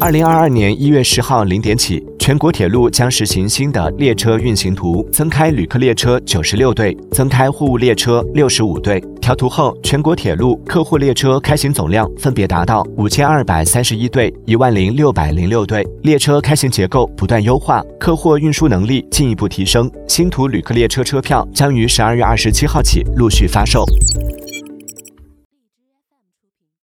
二零二二年一月十号零点起全国铁路将实行新的列车运行图增开旅客列车九十六对增开货物列车六十五对。调图后全国铁路客户列车开行总量分别达到五千二百三十一对一万零六百零六对。列车开行结构不断优化客货运输能力进一步提升新图旅客列车车票将于十二月二十七号起陆续发售。